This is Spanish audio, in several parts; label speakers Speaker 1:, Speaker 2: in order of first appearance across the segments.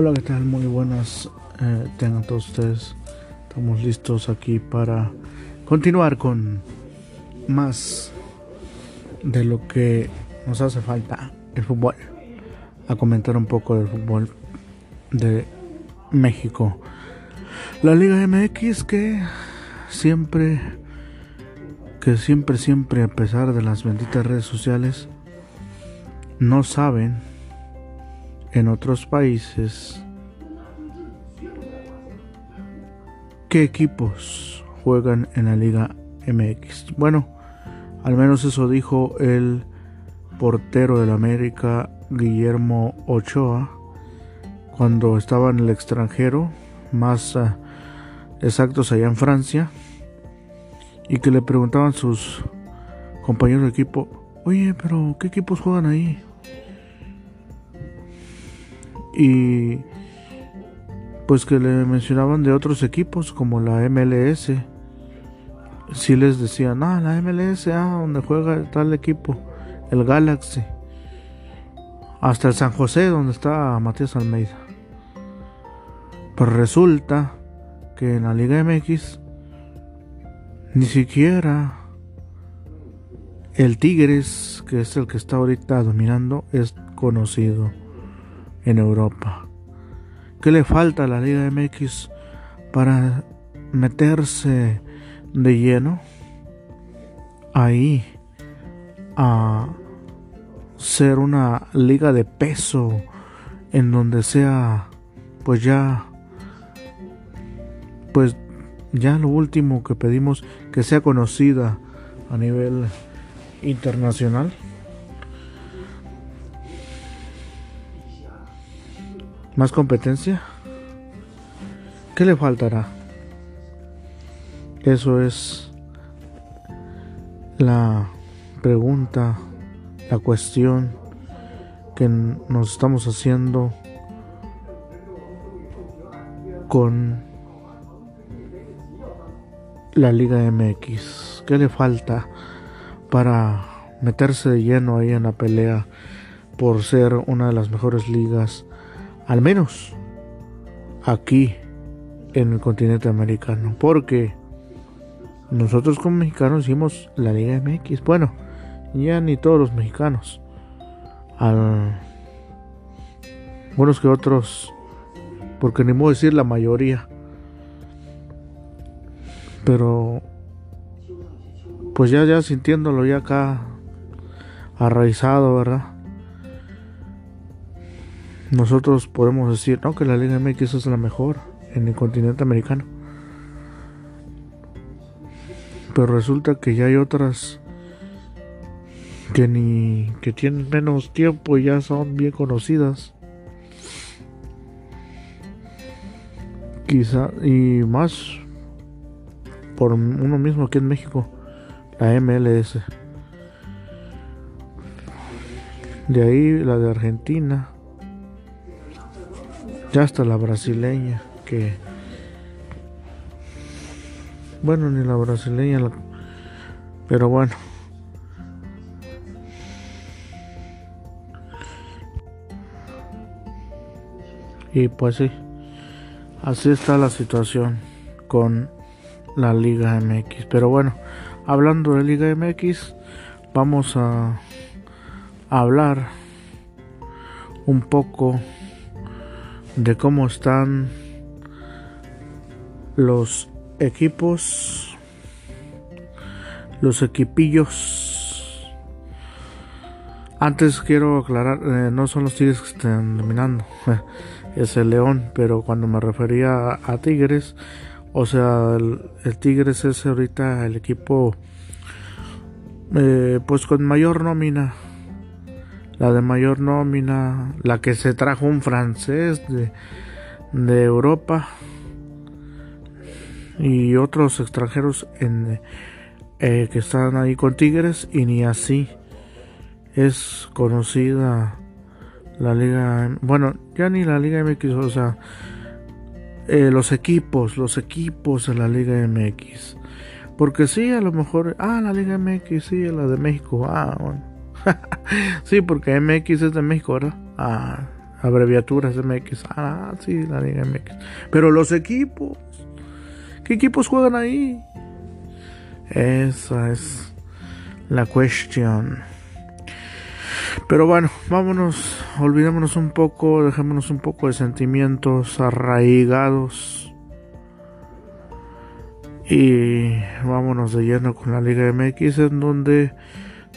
Speaker 1: Hola, ¿qué tal? Muy buenas eh, tengan todos ustedes. Estamos listos aquí para continuar con más de lo que nos hace falta el fútbol. A comentar un poco del fútbol de México. La Liga MX que siempre, que siempre, siempre, a pesar de las benditas redes sociales, no saben en otros países qué equipos juegan en la Liga MX. Bueno, al menos eso dijo el portero del América, Guillermo Ochoa, cuando estaba en el extranjero, más uh, exactos allá en Francia, y que le preguntaban sus compañeros de equipo, oye, pero ¿qué equipos juegan ahí? Y pues que le mencionaban de otros equipos como la MLS. Si les decían, ah, la MLS, ah, donde juega tal equipo, el Galaxy. Hasta el San José, donde está Matías Almeida. Pues resulta que en la Liga MX ni siquiera el Tigres, que es el que está ahorita dominando, es conocido en Europa. ¿Qué le falta a la Liga MX para meterse de lleno ahí a ser una liga de peso en donde sea pues ya pues ya lo último que pedimos que sea conocida a nivel internacional ¿Más competencia? ¿Qué le faltará? Eso es la pregunta, la cuestión que nos estamos haciendo con la Liga MX. ¿Qué le falta para meterse de lleno ahí en la pelea por ser una de las mejores ligas al menos aquí en el continente americano, porque nosotros como mexicanos hicimos la Liga MX, bueno, ya ni todos los mexicanos, al que otros, porque ni modo decir la mayoría, pero pues ya ya sintiéndolo ya acá arraizado, ¿verdad? Nosotros podemos decir no que la Liga MX es la mejor en el continente americano pero resulta que ya hay otras que ni que tienen menos tiempo y ya son bien conocidas. Quizá y más por uno mismo aquí en México la MLS de ahí la de Argentina ya hasta la brasileña, que... Bueno, ni la brasileña, pero bueno. Y pues sí, así está la situación con la Liga MX. Pero bueno, hablando de Liga MX, vamos a hablar un poco de cómo están los equipos, los equipillos. Antes quiero aclarar, eh, no son los Tigres que están dominando, es el León, pero cuando me refería a, Tigres, o sea, el, Tigres es ahorita el equipo eh, pues con mayor nómina la de mayor nómina, la que se trajo un francés de, de Europa y otros extranjeros en, eh, que están ahí con Tigres y ni así es conocida la liga bueno ya ni la liga MX o sea eh, los equipos los equipos de la liga MX porque sí a lo mejor ah la liga MX sí la de México ah bueno sí, porque MX es de México, ¿verdad? Ah, abreviaturas MX. Ah, sí, la Liga MX. Pero los equipos, ¿qué equipos juegan ahí? Esa es la cuestión. Pero bueno, vámonos, olvidémonos un poco, dejémonos un poco de sentimientos arraigados. Y vámonos de lleno con la Liga MX, en donde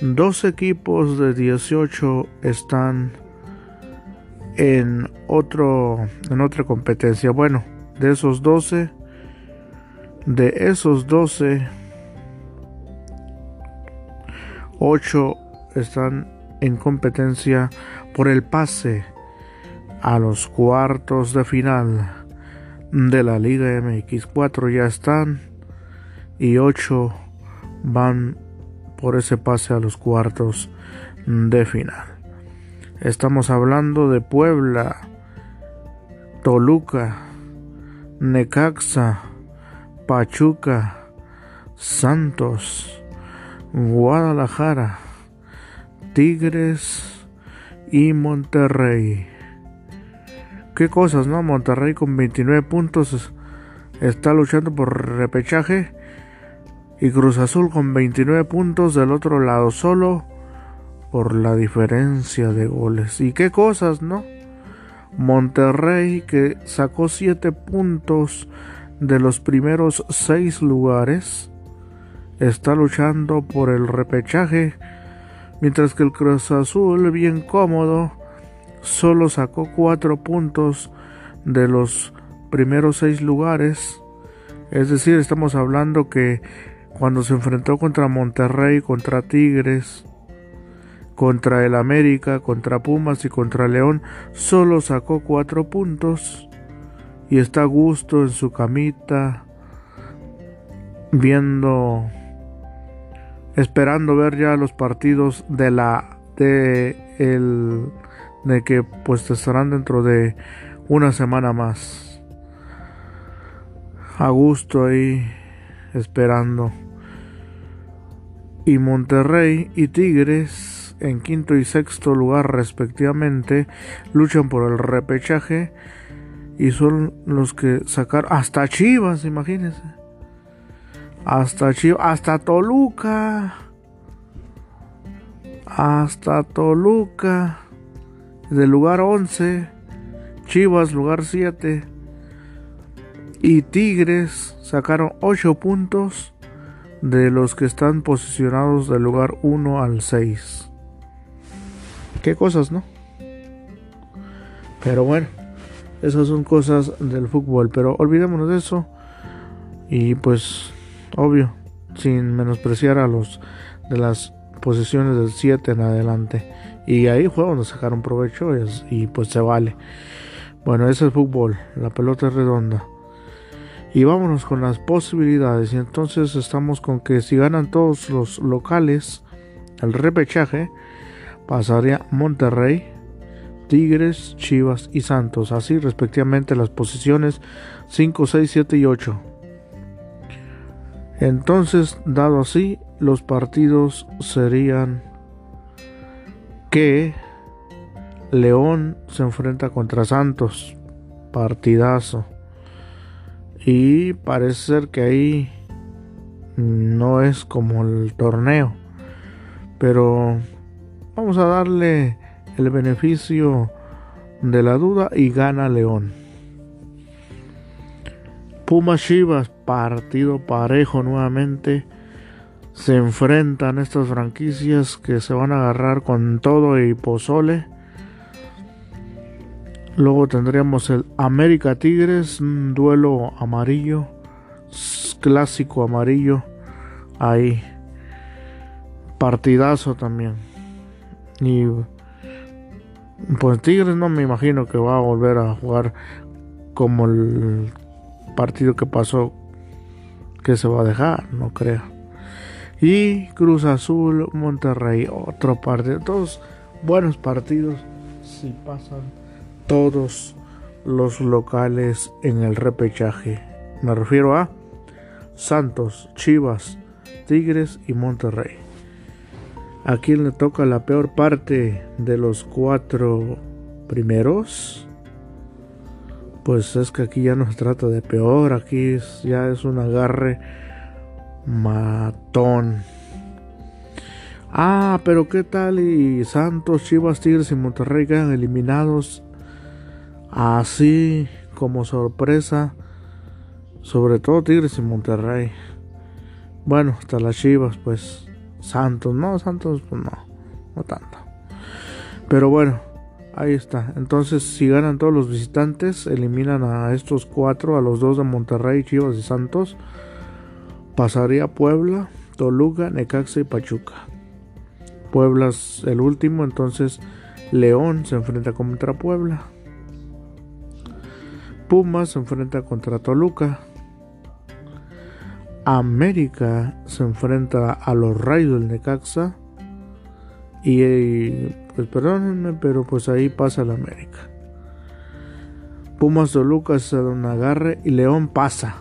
Speaker 1: dos equipos de 18 están en otro en otra competencia. Bueno, de esos 12 de esos 12 8 están en competencia por el pase a los cuartos de final de la Liga MX. 4 ya están y 8 van por ese pase a los cuartos de final. Estamos hablando de Puebla, Toluca, Necaxa, Pachuca, Santos, Guadalajara, Tigres y Monterrey. Qué cosas, ¿no? Monterrey con 29 puntos está luchando por repechaje y Cruz Azul con 29 puntos del otro lado solo por la diferencia de goles. Y qué cosas, ¿no? Monterrey que sacó 7 puntos de los primeros 6 lugares está luchando por el repechaje, mientras que el Cruz Azul, bien cómodo, solo sacó 4 puntos de los primeros 6 lugares. Es decir, estamos hablando que cuando se enfrentó contra Monterrey, contra Tigres, contra el América, contra Pumas y contra León, solo sacó cuatro puntos y está a gusto en su camita, viendo, esperando ver ya los partidos de la de el de que pues estarán dentro de una semana más. A gusto ahí esperando. Y Monterrey y Tigres en quinto y sexto lugar respectivamente luchan por el repechaje y son los que sacaron hasta Chivas, imagínense. Hasta Chivas, hasta Toluca. Hasta Toluca. Del lugar 11, Chivas lugar 7 y Tigres sacaron 8 puntos de los que están posicionados del lugar 1 al 6. Qué cosas, ¿no? Pero bueno, esas son cosas del fútbol. Pero olvidémonos de eso. Y pues, obvio, sin menospreciar a los de las posiciones del 7 en adelante. Y ahí fue donde sacaron provecho y, pues se vale. Bueno, ese es el fútbol. La pelota es redonda. Y vámonos con las posibilidades. Y entonces estamos con que si ganan todos los locales el repechaje, pasaría Monterrey, Tigres, Chivas y Santos, así respectivamente las posiciones 5, 6, 7 y 8. Entonces, dado así, los partidos serían que León se enfrenta contra Santos, partidazo. Y parece ser que ahí no es como el torneo, pero Vamos a darle el beneficio de la duda y gana León. Pumas Chivas, partido parejo nuevamente. Se enfrentan estas franquicias que se van a agarrar con todo y pozole. Luego tendríamos el América Tigres, un duelo amarillo, clásico amarillo. Ahí, partidazo también. Y pues Tigres no me imagino que va a volver a jugar como el partido que pasó que se va a dejar, no creo. Y Cruz Azul, Monterrey, otro partido, todos buenos partidos si pasan todos los locales en el repechaje. Me refiero a Santos, Chivas, Tigres y Monterrey a quien le toca la peor parte de los cuatro primeros, pues es que aquí ya no se trata de peor, aquí ya es un agarre matón. Ah, pero qué tal y Santos, Chivas, Tigres y Monterrey quedan eliminados así como sorpresa, sobre todo Tigres y Monterrey. Bueno, hasta las Chivas, pues Santos, no, Santos, pues no, no tanto. Pero bueno, ahí está. Entonces, si ganan todos los visitantes, eliminan a estos cuatro, a los dos de Monterrey, Chivas y Santos. Pasaría Puebla, Toluca, Necaxa y Pachuca. Puebla es el último, entonces León se enfrenta contra Puebla. Pumas se enfrenta contra Toluca. América se enfrenta a los Rayos del Necaxa. Y pues perdónenme, pero pues ahí pasa el América. Pumas Toluca se da un agarre y León pasa.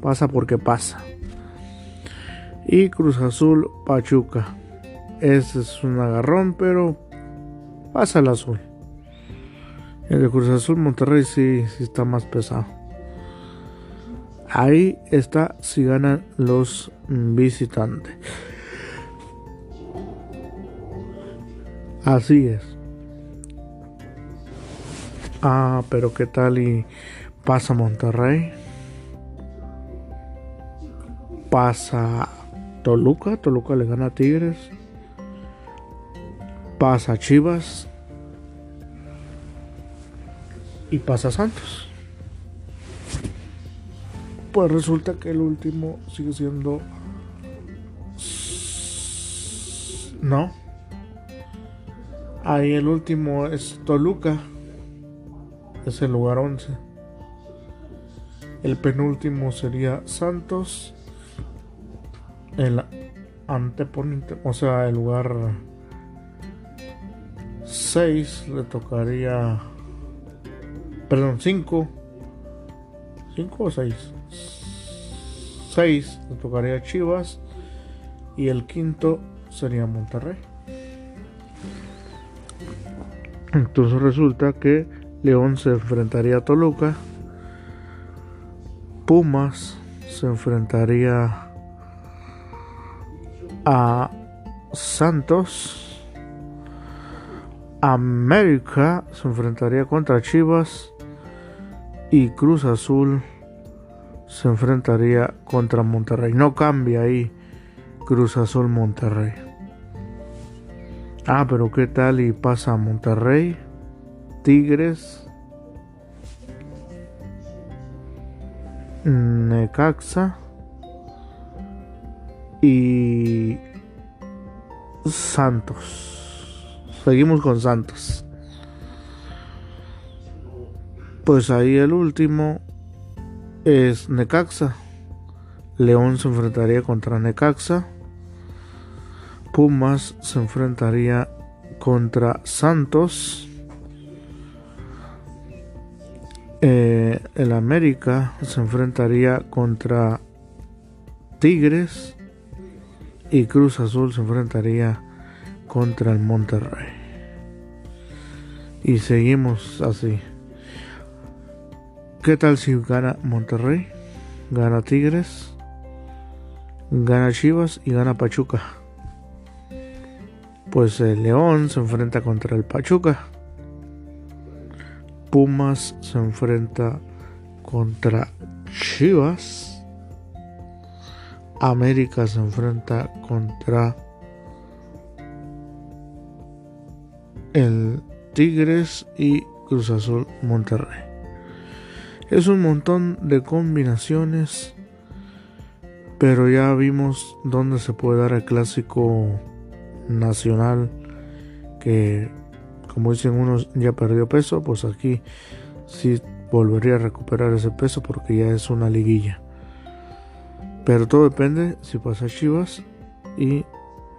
Speaker 1: Pasa porque pasa. Y Cruz Azul Pachuca. Ese es un agarrón, pero pasa el azul. El de Cruz Azul Monterrey sí, sí está más pesado. Ahí está si ganan los visitantes. Así es. Ah, pero qué tal y pasa Monterrey. Pasa Toluca, Toluca le gana a Tigres pasa Chivas y pasa Santos. Pues resulta que el último sigue siendo... No. Ahí el último es Toluca. Es el lugar 11. El penúltimo sería Santos. El anteponente, o sea, el lugar 6 le tocaría. Perdón, 5. 5 o 6. 6 le tocaría Chivas. Y el quinto sería Monterrey. Entonces resulta que León se enfrentaría a Toluca. Pumas se enfrentaría a Santos. América se enfrentaría contra Chivas y Cruz Azul se enfrentaría contra Monterrey. No cambia ahí Cruz Azul Monterrey. Ah, pero qué tal y pasa Monterrey, Tigres, Necaxa y Santos. Seguimos con Santos. Pues ahí el último es Necaxa. León se enfrentaría contra Necaxa. Pumas se enfrentaría contra Santos. Eh, el América se enfrentaría contra Tigres. Y Cruz Azul se enfrentaría contra el Monterrey. Y seguimos así. ¿Qué tal si gana Monterrey? Gana Tigres. Gana Chivas y gana Pachuca. Pues el León se enfrenta contra el Pachuca. Pumas se enfrenta contra Chivas. América se enfrenta contra el Tigres y Cruz Azul Monterrey. Es un montón de combinaciones, pero ya vimos dónde se puede dar el clásico nacional que, como dicen unos, ya perdió peso, pues aquí sí volvería a recuperar ese peso porque ya es una liguilla. Pero todo depende si pasa Chivas y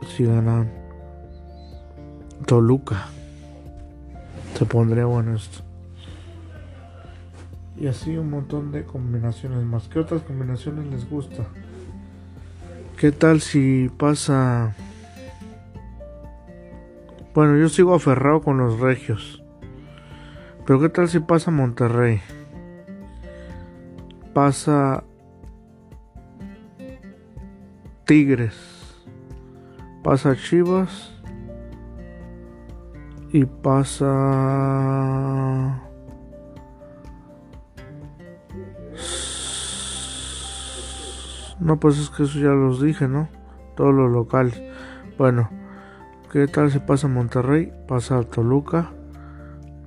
Speaker 1: si ganan Toluca. Se pondría bueno esto. Y así un montón de combinaciones más. ¿Qué otras combinaciones les gusta? ¿Qué tal si pasa... Bueno, yo sigo aferrado con los regios. Pero ¿qué tal si pasa Monterrey? Pasa Tigres. Pasa Chivas. Y pasa... No, pues es que eso ya los dije, ¿no? Todos los locales. Bueno, ¿qué tal si pasa Monterrey? Pasa Toluca,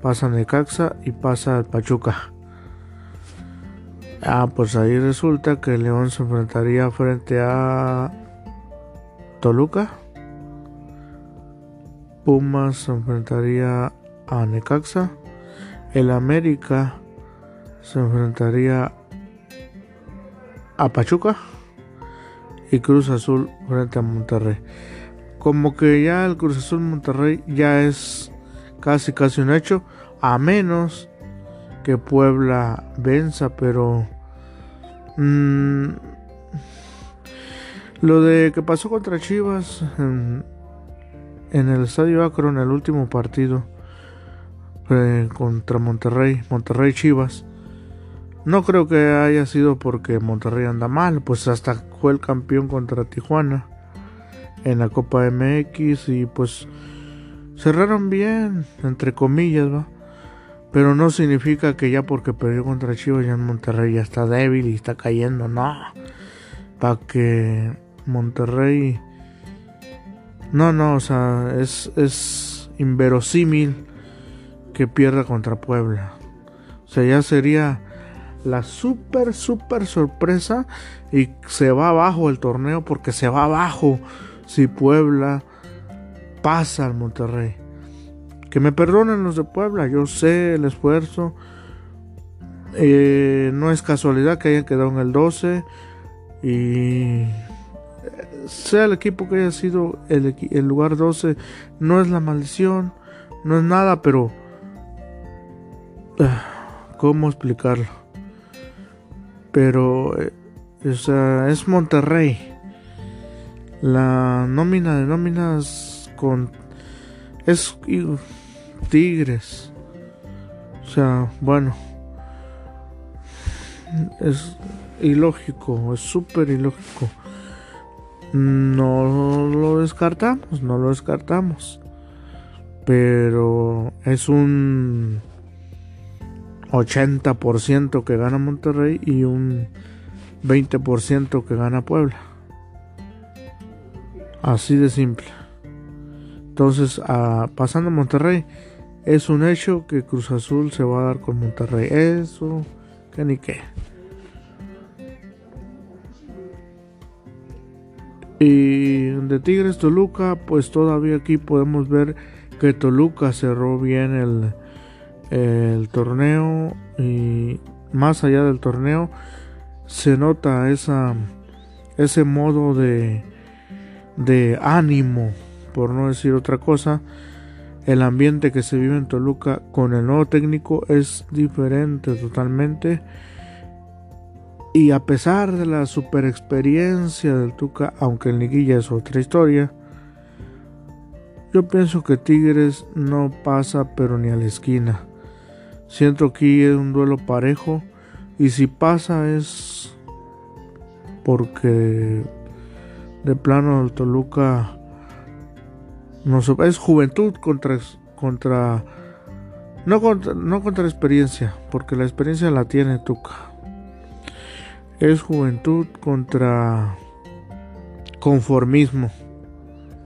Speaker 1: pasa Necaxa y pasa Pachuca. Ah, pues ahí resulta que León se enfrentaría frente a Toluca. Pumas se enfrentaría a Necaxa. El América se enfrentaría a Pachuca. Y Cruz Azul frente a Monterrey. Como que ya el Cruz Azul Monterrey ya es casi casi un hecho. A menos que Puebla venza, pero mm, lo de que pasó contra Chivas en, el Estadio Akron, el último partido eh, contra Monterrey, Monterrey Chivas. No creo que haya sido porque Monterrey anda mal, pues hasta fue el campeón contra Tijuana en la Copa MX y pues cerraron bien, entre comillas, va. Pero no significa que ya porque perdió contra Chivas ya en Monterrey ya está débil y está cayendo, no. Para que Monterrey... No, no, o sea, es, es inverosímil que pierda contra Puebla. O sea, ya sería la super, super sorpresa y se va abajo el torneo porque se va abajo si Puebla pasa al Monterrey. Que me perdonen los de Puebla, yo sé el esfuerzo. Eh, no es casualidad que hayan quedado en el 12 y sea el equipo que haya sido el, el lugar 12, no es la maldición, no es nada, pero ah, ¿cómo explicarlo? Pero eh, es Monterrey. La nómina de nóminas con es Tigres. O sea, bueno. Es ilógico, es súper ilógico. No lo descartamos, no lo descartamos. Pero es un 80% que gana Monterrey y un 20% que gana Puebla. Así de simple. Entonces, pasando a Monterrey, es un hecho que Cruz Azul se va a dar con Monterrey. Eso, que ni qué. Y de Tigres Toluca, pues todavía aquí podemos ver que Toluca cerró bien el, el torneo y más allá del torneo se nota esa ese modo de de ánimo por no decir otra cosa, el ambiente que se vive en Toluca con el nuevo técnico es diferente totalmente. Y a pesar de la super experiencia del Tuca, aunque el Liguilla es otra historia, yo pienso que Tigres no pasa pero ni a la esquina. Siento que es un duelo parejo y si pasa es porque de plano el Toluca no, es juventud contra, contra, no contra, no contra experiencia, porque la experiencia la tiene Tuca. Es juventud contra conformismo,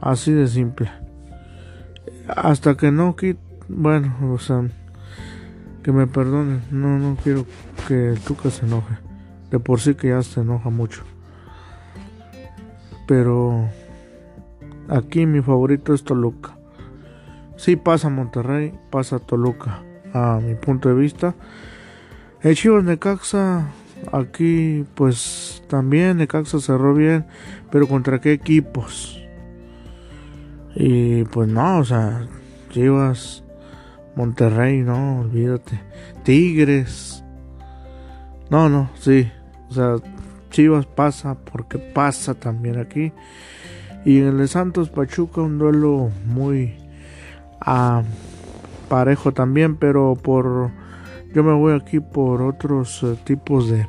Speaker 1: así de simple. Hasta que no quit, bueno, o sea, que me perdonen, no, no quiero que el Tuca se enoje. De por sí que ya se enoja mucho. Pero Aquí mi favorito es Toluca. Si pasa Monterrey, pasa Toluca, a mi punto de vista. El Chivas Necaxa, aquí pues también Necaxa cerró bien, pero ¿contra qué equipos? Y pues no, o sea, Chivas, Monterrey, no, olvídate. Tigres. No, no, sí. O sea, Chivas pasa porque pasa también aquí. Y en el Santos Pachuca un duelo muy... Ah, parejo también, pero por yo me voy aquí por otros eh, tipos de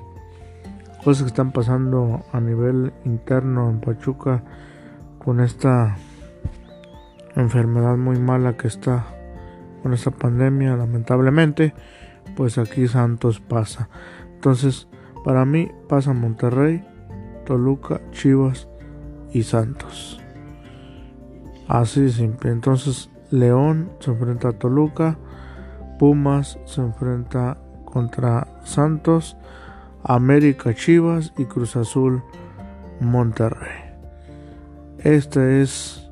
Speaker 1: cosas que están pasando a nivel interno en Pachuca con esta enfermedad muy mala que está con esta pandemia, lamentablemente, pues aquí Santos pasa. Entonces, para mí pasa Monterrey, Toluca, Chivas y Santos. Así de simple. Entonces, León se enfrenta a Toluca, Pumas se enfrenta contra Santos, América Chivas y Cruz Azul Monterrey. Esta es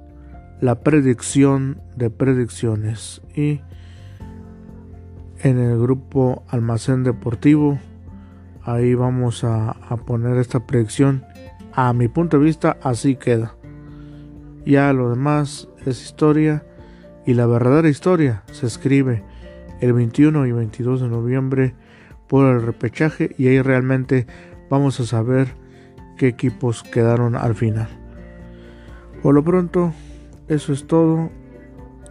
Speaker 1: la predicción de predicciones. Y en el grupo Almacén Deportivo ahí vamos a, poner esta predicción. A mi punto de vista así queda. Ya lo demás es historia y la verdadera historia se escribe el 21 y 22 de noviembre por el repechaje y ahí realmente vamos a saber qué equipos quedaron al final. Por lo pronto, eso es todo.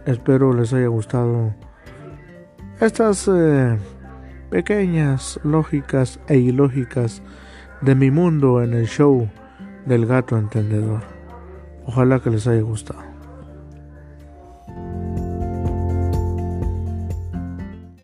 Speaker 1: Espero les haya gustado estas eh, pequeñas lógicas e ilógicas de mi mundo en el show del gato entendedor. Ojalá que les haya gustado.